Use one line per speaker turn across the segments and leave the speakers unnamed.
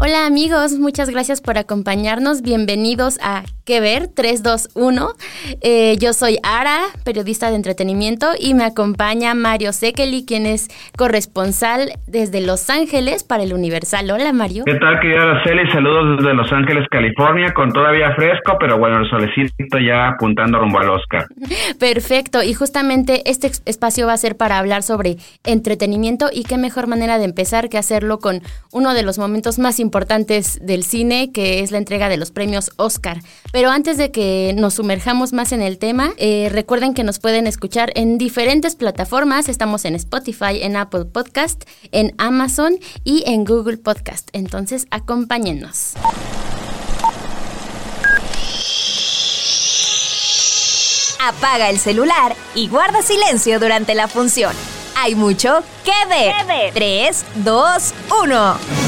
Hola amigos, muchas gracias por acompañarnos. Bienvenidos a Que Ver 321. Eh, yo soy Ara, periodista de entretenimiento, y me acompaña Mario Sekeli, quien es corresponsal desde Los Ángeles para el Universal. Hola Mario.
¿Qué tal, querida Araceli? Saludos desde Los Ángeles, California, con todavía fresco, pero bueno, el solecito ya apuntando rumbo al Oscar.
Perfecto, y justamente este espacio va a ser para hablar sobre entretenimiento y qué mejor manera de empezar que hacerlo con uno de los momentos más importantes del cine, que es la entrega de los premios Oscar. Pero antes de que nos sumerjamos más en el tema, eh, recuerden que nos pueden escuchar en diferentes plataformas. Estamos en Spotify, en Apple Podcast, en Amazon y en Google Podcast. Entonces, acompáñennos.
Apaga el celular y guarda silencio durante la función. Hay mucho que ver. 3, 2, 1.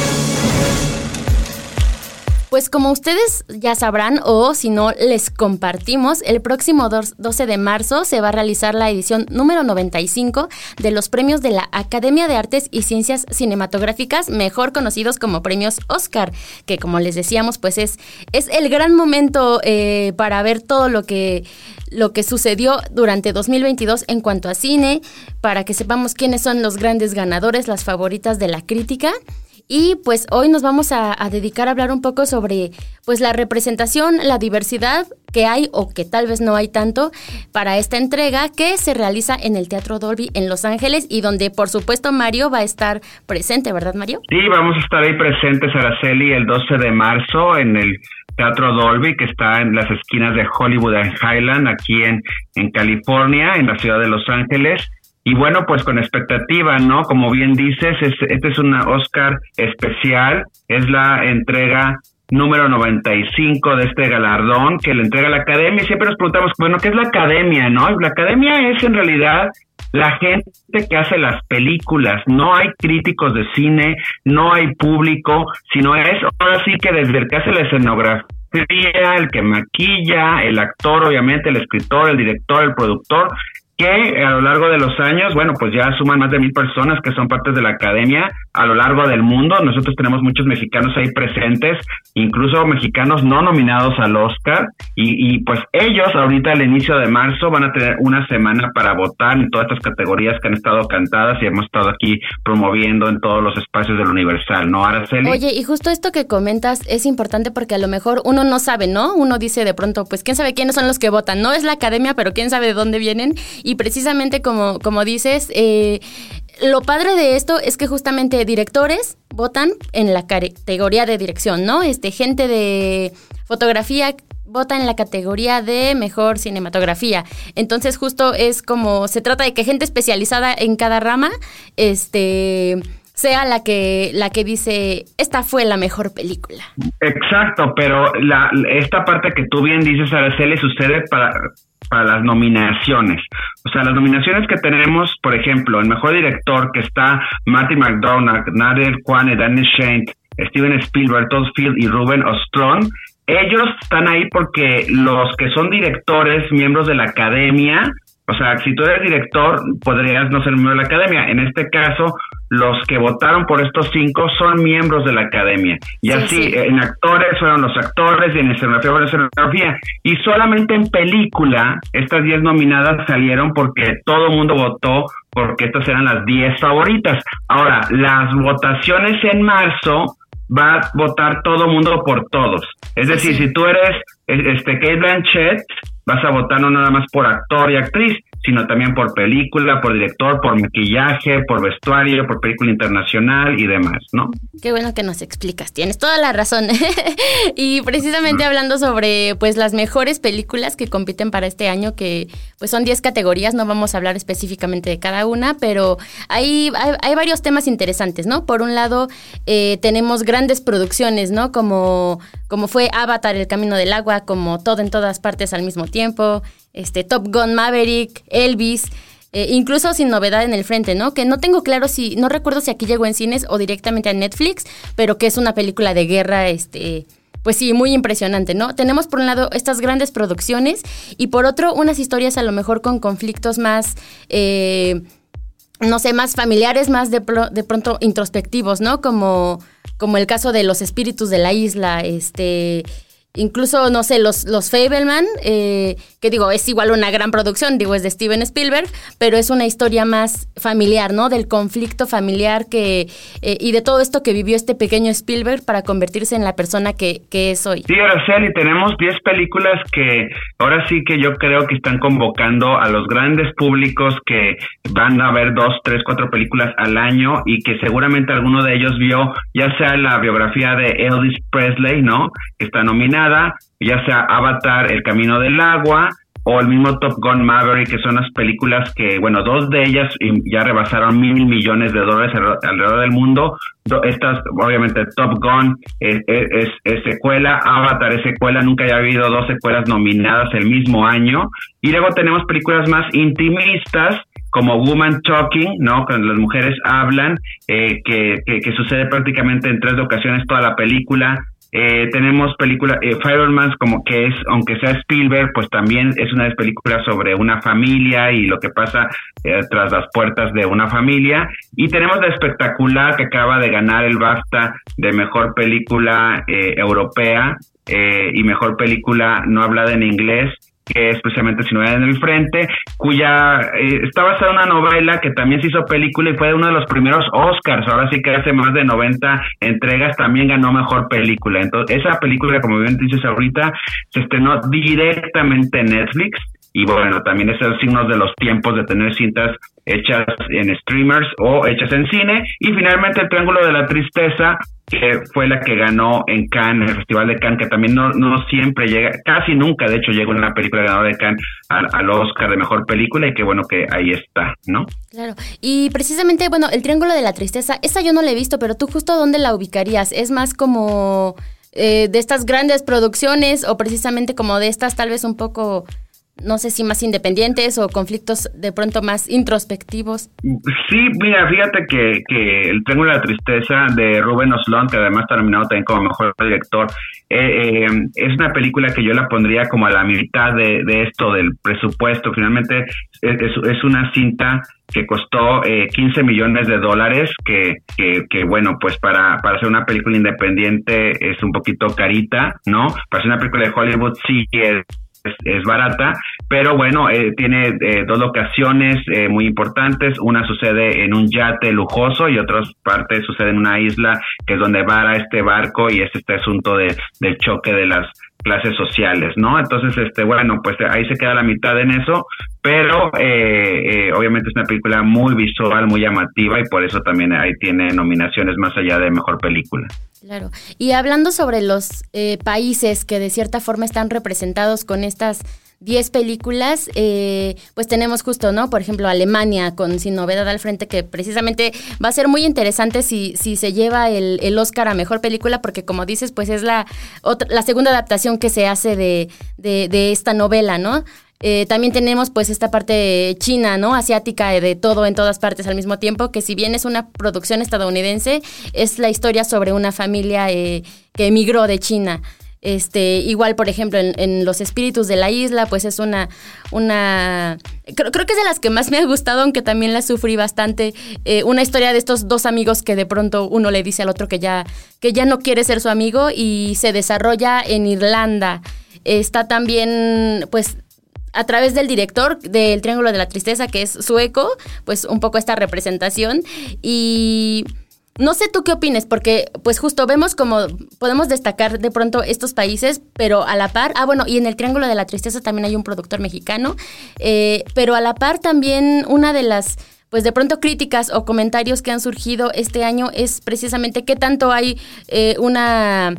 Pues como ustedes ya sabrán o si no les compartimos, el próximo 12 de marzo se va a realizar la edición número 95 de los premios de la Academia de Artes y Ciencias Cinematográficas, mejor conocidos como premios Oscar, que como les decíamos, pues es, es el gran momento eh, para ver todo lo que lo que sucedió durante 2022 en cuanto a cine, para que sepamos quiénes son los grandes ganadores, las favoritas de la crítica. Y pues hoy nos vamos a, dedicar a hablar un poco sobre pues la representación, la diversidad que hay o que tal vez no hay tanto para esta entrega que se realiza en el Teatro Dolby en Los Ángeles y donde por supuesto Mario va a estar presente, ¿verdad Mario?
Sí, vamos a estar ahí presentes, Araceli, el 12 de marzo en el Teatro Dolby, que está en las esquinas de Hollywood and Highland, aquí en, en California, en la ciudad de Los Ángeles. Y bueno, pues con expectativa, ¿no? Como bien dices, este es una Oscar especial, es la entrega número 95 de este galardón que le entrega la academia siempre nos preguntamos, bueno, ¿qué es la academia, no? La academia es en realidad la gente que hace las películas, no hay críticos de cine, no hay público, sino es ahora sí que desde el que hace la escenografía, el que maquilla, el actor, obviamente, el escritor, el director, el productor, que a lo largo de los años, bueno, pues ya suman más de mil personas que son partes de la academia a lo largo del mundo. Nosotros tenemos muchos mexicanos ahí presentes, incluso mexicanos no nominados al Oscar. Y, pues ellos ahorita al inicio de marzo van a tener una semana para votar en todas estas categorías que han estado cantadas y hemos estado aquí promoviendo en todos los espacios del Universal, ¿no, Araceli?
Oye, y justo esto que comentas es importante porque a lo mejor uno no sabe, ¿no? Uno dice de pronto, pues quién sabe quiénes son los que votan. No es la academia, pero quién sabe de dónde vienen. Precisamente como, como dices, eh, lo padre de esto es que justamente directores votan en la categoría de dirección, ¿no? Este, gente de fotografía vota en la categoría de mejor cinematografía. Entonces, justo es como se trata de que gente especializada en cada rama, este sea la que la que dice esta fue la mejor película.
Exacto, pero la, esta parte que tú bien dices, Araceli, sucede para para las nominaciones. O sea, las nominaciones que tenemos, por ejemplo, el mejor director que está Martin McDonagh, Nader Kwan, Danny Shane, Steven Spielberg, Todd Field y Ruben Ostrom, ellos están ahí porque los que son directores, miembros de la academia, o sea, si tú eres director, podrías no ser miembro de la academia. En este caso, los que votaron por estos cinco son miembros de la academia. Y así, en actores fueron los actores, y en escenografía fueron escenografía. Y solamente en película, estas diez nominadas salieron porque todo el mundo votó porque estas eran las diez favoritas. Ahora, las votaciones en marzo va a votar todo mundo por todos. Es decir, si tú eres este Kate Blanchett, vas a votar no nada más por actor y actriz, sino también por película, por director, por maquillaje, por vestuario, por película internacional y demás, ¿no?
Qué bueno que nos explicas, tienes toda la razón. y precisamente hablando sobre pues las mejores películas que compiten para este año, que pues son 10 categorías, no vamos a hablar específicamente de cada una, pero hay, hay, varios temas interesantes, ¿no? Por un lado, eh, tenemos grandes producciones, ¿no? Como, como fue Avatar, El Camino del Agua, como todo en todas partes al mismo tiempo, este, Top Gun Maverick, Elvis. Eh, incluso sin novedad en el frente, ¿no? Que no tengo claro si, no recuerdo si aquí llegó en cines o directamente a Netflix, pero que es una película de guerra, este, pues sí, muy impresionante, ¿no? Tenemos por un lado estas grandes producciones y por otro unas historias a lo mejor con conflictos más... Eh, no sé, más familiares, más de, de pronto introspectivos, ¿no? Como, como el caso de los espíritus de la isla, este, Incluso, no sé, los, los Fableman, eh, que digo, es igual una gran producción, digo, es de Steven Spielberg, pero es una historia más familiar, ¿no? Del conflicto familiar que eh, y de todo esto que vivió este pequeño Spielberg para convertirse en la persona que, que es hoy.
Sí, Araceli, tenemos 10 películas que ahora sí que yo creo que están convocando a los grandes públicos que van a ver dos, tres, cuatro películas al año y que seguramente alguno de ellos vio ya sea la biografía de Elvis Presley, ¿no? Que está nominada ya sea Avatar, El Camino del Agua, o el mismo Top Gun Maverick, que son las películas que, bueno, dos de ellas ya rebasaron mil millones de dólares alrededor del mundo. Estas, obviamente, Top Gun es, es, secuela, Avatar es secuela, nunca haya habido dos secuelas nominadas el mismo año. Y luego tenemos películas más intimistas, como Woman Talking, ¿no? Cuando las mujeres hablan, eh, que, que, que, sucede prácticamente en tres ocasiones toda la película. Eh, tenemos película eh, como que es, aunque sea Spielberg, pues también es una películas sobre una familia y lo que pasa eh, tras las puertas de una familia. Y tenemos la espectacular que acaba de ganar el BAFTA de mejor película eh, europea y mejor película no hablada en inglés que es precisamente Sin en el Frente, cuya eh, está basada en una novela que también se hizo película y fue uno de los primeros Oscars, ahora sí que hace más de 90 entregas también ganó Mejor Película. Entonces, esa película, como bien dices ahorita, se estrenó directamente en Netflix y bueno, también es el signo de los tiempos de tener cintas hechas en streamers o hechas en cine. Y finalmente el Triángulo de la Tristeza, que fue la que ganó en Cannes, el Festival de Cannes, que también no, no siempre llega, casi nunca de hecho llega una película ganadora de Cannes al, al, Oscar de Mejor Película y que bueno que ahí está, ¿no?
Claro, y precisamente, bueno, el Triángulo de la Tristeza, esta yo no la he visto, pero tú justo dónde la ubicarías, es más como... Eh, de estas grandes producciones o precisamente como de estas tal vez un poco no sé si más independientes o conflictos de pronto más introspectivos.
Sí, mira, fíjate que, que El de la Tristeza de Ruben Oslund, que además está nominado también como mejor director, eh, eh, es una película que yo la pondría como a la mitad de, esto del presupuesto. Finalmente es, es una cinta que costó eh, 15 millones de dólares, que, que, que, bueno, pues para, para hacer una película independiente es un poquito carita, ¿no? Para hacer una película de Hollywood sí es es, barata, pero bueno, eh, tiene eh, dos locaciones eh, muy importantes. Una sucede en un yate lujoso y otra parte sucede en una isla que es donde vara este barco y es este asunto de, del choque de las clases sociales, ¿no? Entonces, este, bueno, pues ahí se queda la mitad en eso, pero obviamente es una película muy visual, muy llamativa y por eso también ahí tiene nominaciones más allá de mejor película.
Claro. Y hablando sobre los eh, países que de cierta forma están representados con estas 10 películas, eh, pues tenemos justo, ¿no? Por ejemplo, Alemania con Sin Novedad al Frente, que precisamente va a ser muy interesante si, si se lleva el, el Oscar a Mejor Película, porque como dices, pues es la, otra, la segunda adaptación que se hace de, de, de esta novela, ¿no? Eh, también tenemos pues esta parte china, ¿no? Asiática de todo en todas partes al mismo tiempo, que si bien es una producción estadounidense, es la historia sobre una familia eh, que emigró de China. Este, igual, por ejemplo, en, Los Espíritus de la Isla, pues es una, una creo, creo, que es de las que más me ha gustado, aunque también la sufrí bastante. Eh, una historia de estos dos amigos que de pronto uno le dice al otro que ya, que ya no quiere ser su amigo y se desarrolla en Irlanda. Está también, pues, a través del director del Triángulo de la Tristeza, que es sueco, pues un poco esta representación. Y no sé tú qué opines, porque pues justo vemos como podemos destacar de pronto estos países, pero a la par, ah bueno, y en el Triángulo de la Tristeza también hay un productor mexicano, eh, pero a la par también una de las pues de pronto críticas o comentarios que han surgido este año es precisamente qué tanto hay eh, una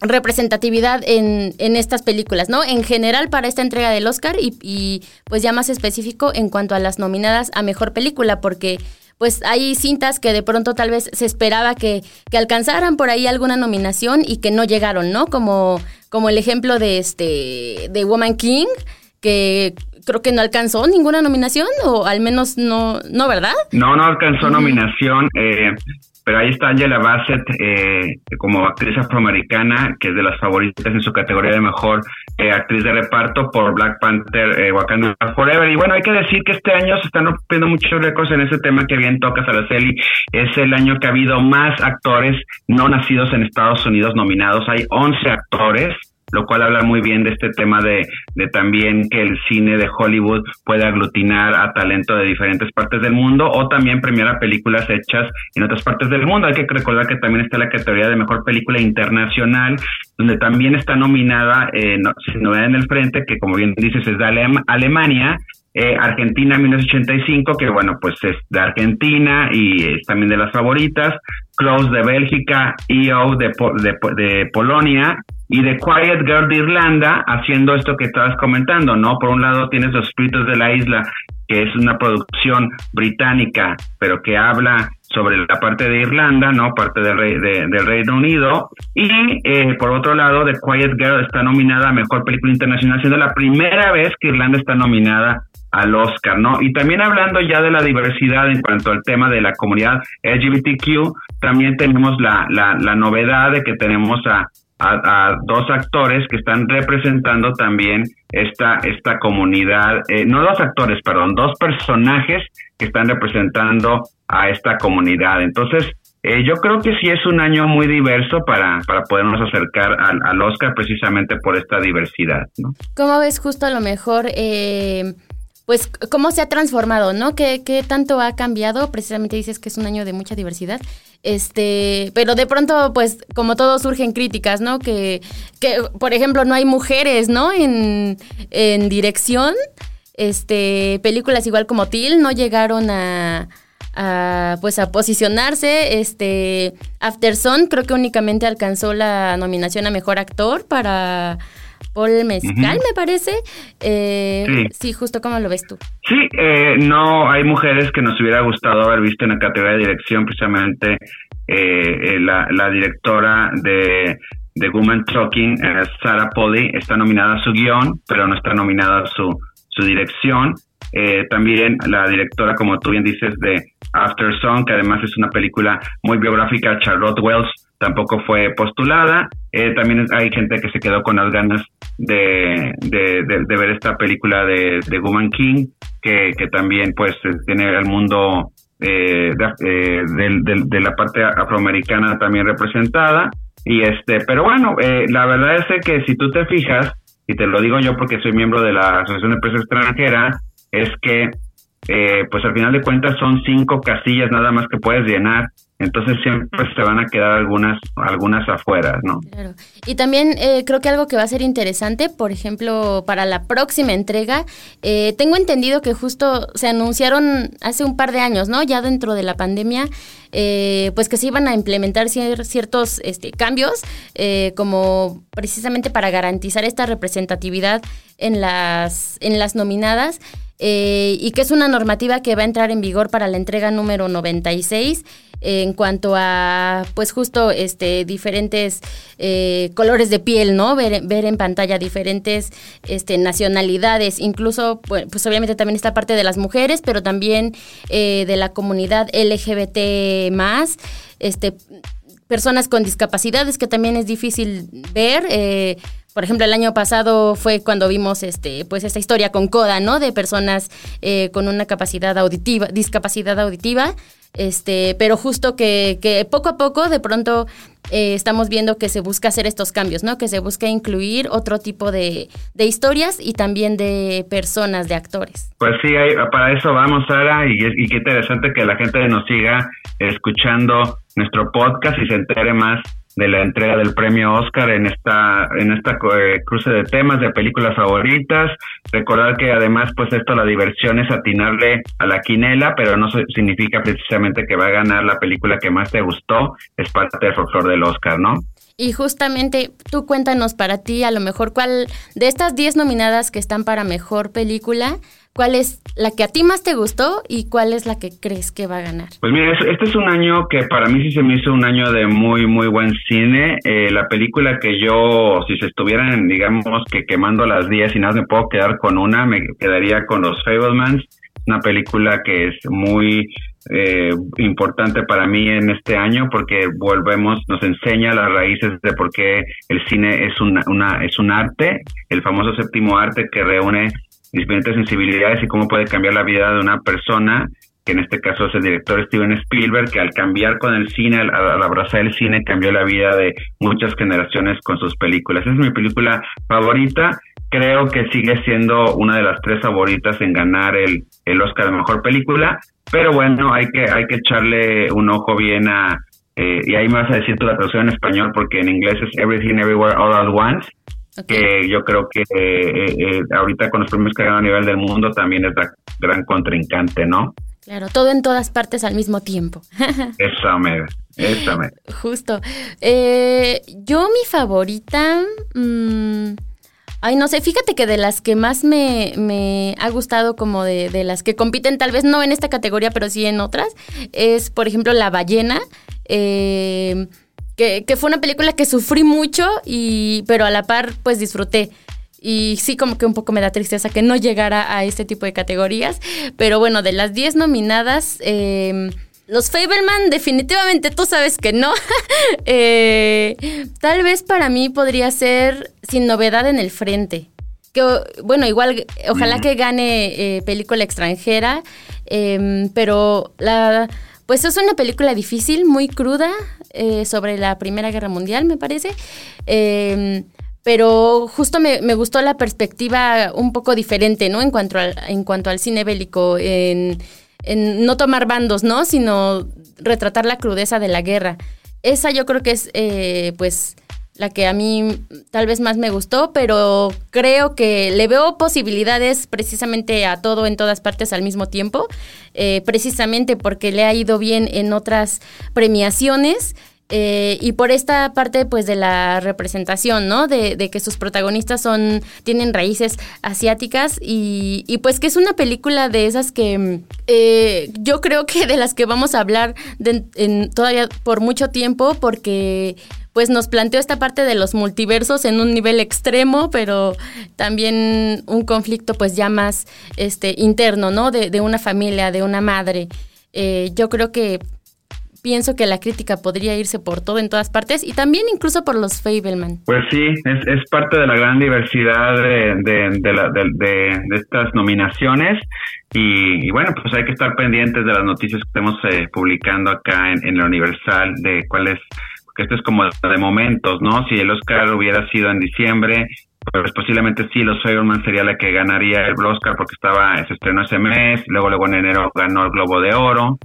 representatividad en, en, estas películas, ¿no? En general para esta entrega del Oscar y, y, pues ya más específico en cuanto a las nominadas a Mejor Película, porque pues hay cintas que de pronto tal vez se esperaba que, que alcanzaran por ahí alguna nominación y que no llegaron, ¿no? Como, como el ejemplo de este de Woman King, que creo que no alcanzó ninguna nominación, o al menos no, ¿no verdad?
No, no alcanzó nominación. Eh, pero ahí está Angela Bassett eh, como actriz afroamericana, que es de las favoritas en su categoría de mejor eh, actriz de reparto por Black Panther eh, Wakanda Forever. Y bueno, hay que decir que este año se están rompiendo muchos récords en ese tema que bien tocas, Araceli. Es el año que ha habido más actores no nacidos en Estados Unidos nominados. Hay 11 actores lo cual habla muy bien de este tema de, de también que el cine de Hollywood puede aglutinar a talento de diferentes partes del mundo o también premiar a películas hechas en otras partes del mundo. Hay que recordar que también está la categoría de mejor película internacional, donde también está nominada, eh, no, novedad en el frente, que como bien dices es de Alemania, eh, Argentina 1985, que bueno, pues es de Argentina y es también de las favoritas, Close de Bélgica, EO de, de, de Polonia, y The Quiet Girl de Irlanda haciendo esto que estabas comentando, ¿no? Por un lado tienes Los Espíritus de la Isla, que es una producción británica, pero que habla sobre la parte de Irlanda, ¿no? Parte del, del Reino Unido. Y eh, por otro lado, The Quiet Girl está nominada a Mejor Película Internacional, siendo la primera vez que Irlanda está nominada al Oscar, ¿no? Y también hablando ya de la diversidad en cuanto al tema de la comunidad LGBTQ, también tenemos la, la, la novedad de que tenemos a a, dos actores que están representando también esta, esta comunidad, eh, no dos actores, perdón, dos personajes que están representando a esta comunidad. Entonces, eh, yo creo que sí es un año muy diverso para, para podernos acercar al, al Oscar precisamente por esta diversidad. ¿no?
¿Cómo ves justo a lo mejor... Eh pues cómo se ha transformado, ¿no? ¿Qué, ¿Qué, tanto ha cambiado? Precisamente dices que es un año de mucha diversidad. Este, pero de pronto, pues, como todo surgen críticas, ¿no? Que, que por ejemplo, no hay mujeres, ¿no? En, en dirección. Este, películas igual como Till no llegaron a, a, pues a posicionarse. Este, After creo que únicamente alcanzó la nominación a mejor actor para Paul Mezcal, me parece. Eh, sí. justo como lo ves tú.
Sí, eh, no hay mujeres que nos hubiera gustado haber visto en la categoría de dirección, precisamente eh, la, la, directora de, de Woman Talking, Sarah Polly, está nominada a su guion, pero no está nominada a su, su dirección. también la directora, como tú bien dices, de After Song, que además es una película muy biográfica, Charlotte Wells, tampoco fue postulada. Eh, también hay gente que se quedó con las ganas de, de, ver esta película de, de Woman King, que, que también pues tiene el mundo eh, eh de, la parte afroamericana también representada. Y este, pero bueno, eh, la verdad es que si tú te fijas, y te lo digo yo porque soy miembro de la Asociación de Empresas Extranjeras, es que pues al final de cuentas son cinco casillas nada más que puedes llenar entonces siempre se van a quedar algunas algunas afuera, ¿no?
Claro. Y también eh, creo que algo que va a ser interesante, por ejemplo, para la próxima entrega, eh, tengo entendido que justo se anunciaron hace un par de años, ¿no? Ya dentro de la pandemia, eh, pues que se iban a implementar ciertos este, cambios, como precisamente para garantizar esta representatividad en las, en las nominadas. Y que es una normativa que va a entrar en vigor para la entrega número 96 en cuanto a, pues justo, este, diferentes eh, colores de piel, ¿no? Ver, ver, en pantalla diferentes este, nacionalidades, incluso, pues, obviamente también esta parte de las mujeres, pero también eh, de la comunidad LGBT más, este, personas con discapacidades, que también es difícil ver. Eh, por ejemplo, el año pasado fue cuando vimos este, pues esta historia con Coda, ¿no? De personas con una capacidad auditiva, discapacidad auditiva, este, pero justo que, que poco a poco de pronto eh, estamos viendo que se busca hacer estos cambios, ¿no? Que se busca incluir otro tipo de, de historias y también de personas, de actores.
Pues sí, para eso vamos, Sara, y, y qué interesante que la gente nos siga escuchando nuestro podcast y se entere más de la entrega del premio Oscar en esta en esta eh, cruce de temas de películas favoritas. Recordar que además pues esto la diversión es atinarle a la quinela, pero no significa precisamente que va a ganar la película que más te gustó, es parte del folclore del Oscar, ¿no?
Y justamente tú cuéntanos para ti a lo mejor cuál de estas 10 nominadas que están para mejor película, ¿Cuál es la que a ti más te gustó y cuál es la que crees que va a ganar?
Pues mira, este es un año que para mí sí se me hizo un año de muy, muy buen cine. Eh, la película que yo, si se estuvieran, digamos, que quemando las 10 y nada, me puedo quedar con una, me quedaría con Los Fablemans, una película que es muy eh, importante para mí en este año porque volvemos, nos enseña las raíces de por qué el cine es una, una es un arte, el famoso séptimo arte que reúne diferentes sensibilidades y cómo puede cambiar la vida de una persona, que en este caso es el director Steven Spielberg, que al cambiar con el cine, al, abrazar el cine, cambió la vida de muchas generaciones con sus películas. es mi película favorita. Creo que sigue siendo una de las tres favoritas en ganar el, el Oscar de Mejor Película, pero bueno, hay que, hay que echarle un ojo bien a, eh, y ahí me vas a decir tu la traducción en español porque en inglés es Everything Everywhere All at Once que yo creo que eh, eh, ahorita con los premios que a nivel del mundo también es la gran contrincante, ¿no?
Claro, todo en todas partes al mismo tiempo.
Esa me, esa me.
Justo. Eh, yo mi favorita... Mm, ay, no sé, fíjate que de las que más me, me ha gustado, como de, de, las que compiten, tal vez no en esta categoría, pero sí en otras, es, por ejemplo, La Ballena. Eh, que, fue una película que sufrí mucho, y, pero a la par pues disfruté. Y sí, como que un poco me da tristeza que no llegara a este tipo de categorías. Pero bueno, de las 10 nominadas, em, los Fableman definitivamente tú sabes que no. Eh, tal vez para mí podría ser Sin Novedad en el Frente. Que, bueno, igual, ojalá que gane eh, película extranjera, em, pero la pues es una película difícil, muy cruda, eh, sobre la Primera Guerra Mundial, me parece. Em, pero justo me, gustó la perspectiva un poco diferente, ¿no? En cuanto al, en cuanto al cine bélico, en, no tomar bandos, ¿no? Sino retratar la crudeza de la guerra. Esa yo creo que es, eh, pues, la que a mí tal vez más me gustó, pero creo que le veo posibilidades precisamente a todo en todas partes al mismo tiempo, eh, precisamente porque le ha ido bien en otras premiaciones. Eh, y por esta parte pues de la representación, ¿no? De, que sus protagonistas son, tienen raíces asiáticas y, pues que es una película de esas que eh, yo creo que de las que vamos a hablar en, todavía por mucho tiempo porque pues nos planteó esta parte de los multiversos en un nivel extremo, pero también un conflicto pues ya más este, interno, ¿no? De, una familia, de una madre. Eh, yo creo que pienso que la crítica podría irse por todo en todas partes y también incluso por los Fableman.
Pues sí, es, es parte de la gran diversidad de, de, estas nominaciones y, bueno, pues hay que estar pendientes de las noticias que estemos eh, publicando acá en, en la Universal de cuáles esto es como de momentos, ¿no? Si el Oscar hubiera sido en diciembre, pues posiblemente sí, Los Fableman sería la que ganaría el Oscar porque estaba, se estrenó ese mes, luego luego en enero ganó el Globo de Oro,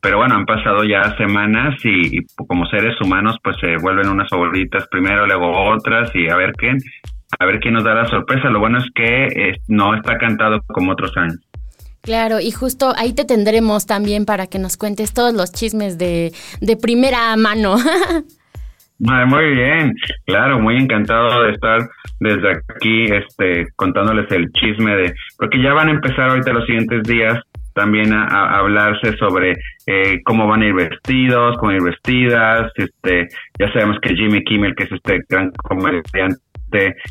pero bueno, han pasado ya semanas y, como seres humanos pues se vuelven unas favoritas primero, luego otras y a ver quién, a ver quién nos da la sorpresa. Lo bueno es que eh, no está cantado como otros años.
Claro, y justo ahí te tendremos también para que nos cuentes todos los chismes de, de primera mano.
Muy bien, claro, muy encantado de estar desde aquí este, contándoles el chisme de, porque ya van a empezar ahorita los siguientes días también a, hablarse sobre eh, cómo van a ir vestidos, cómo ir vestidas, este, ya sabemos que Jimmy Kimmel, que es este gran comediante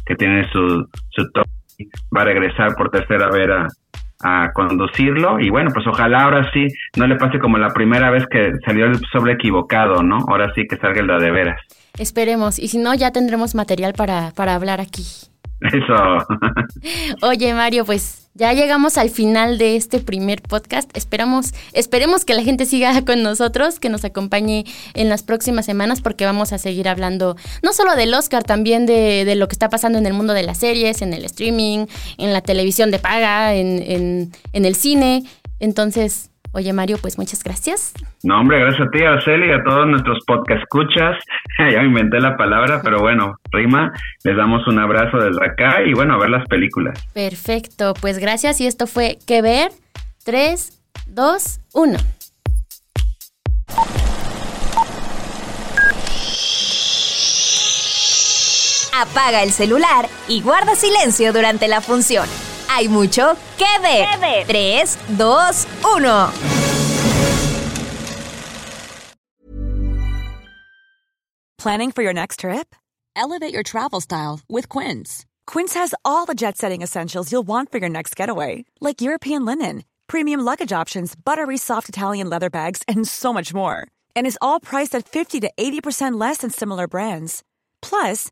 que tiene su, su top, va a regresar por tercera vez a, a conducirlo y bueno, pues ojalá ahora sí no le pase como la primera vez que salió el sobre equivocado, ¿no? Ahora sí que salga el de veras.
Esperemos, y si no ya tendremos material para, para hablar aquí.
Eso.
Oye, Mario, pues ya llegamos al final de este primer podcast. Esperamos, esperemos que la gente siga con nosotros, que nos acompañe en las próximas semanas, porque vamos a seguir hablando no solo del Oscar, también de, lo que está pasando en el mundo de las series, en el streaming, en la televisión de paga, en, en el cine. Entonces, Oye, Mario, pues muchas gracias.
No, hombre, gracias a ti, Araceli, y a todos nuestros podcast escuchas. ya me inventé la palabra, pero bueno, Rima, les damos un abrazo desde acá y bueno, a ver las películas.
Perfecto, pues gracias y esto fue Que Ver 3, 2, 1.
Apaga el celular y guarda silencio durante la función. Hay mucho que ver. 3, 2, 1.
Planning for your next trip? Elevate your travel style with Quince. Quince has all the jet setting essentials you'll want for your next getaway, like European linen, premium luggage options, buttery soft Italian leather bags, and so much more. And is all priced at 50 to 80% less than similar brands. Plus,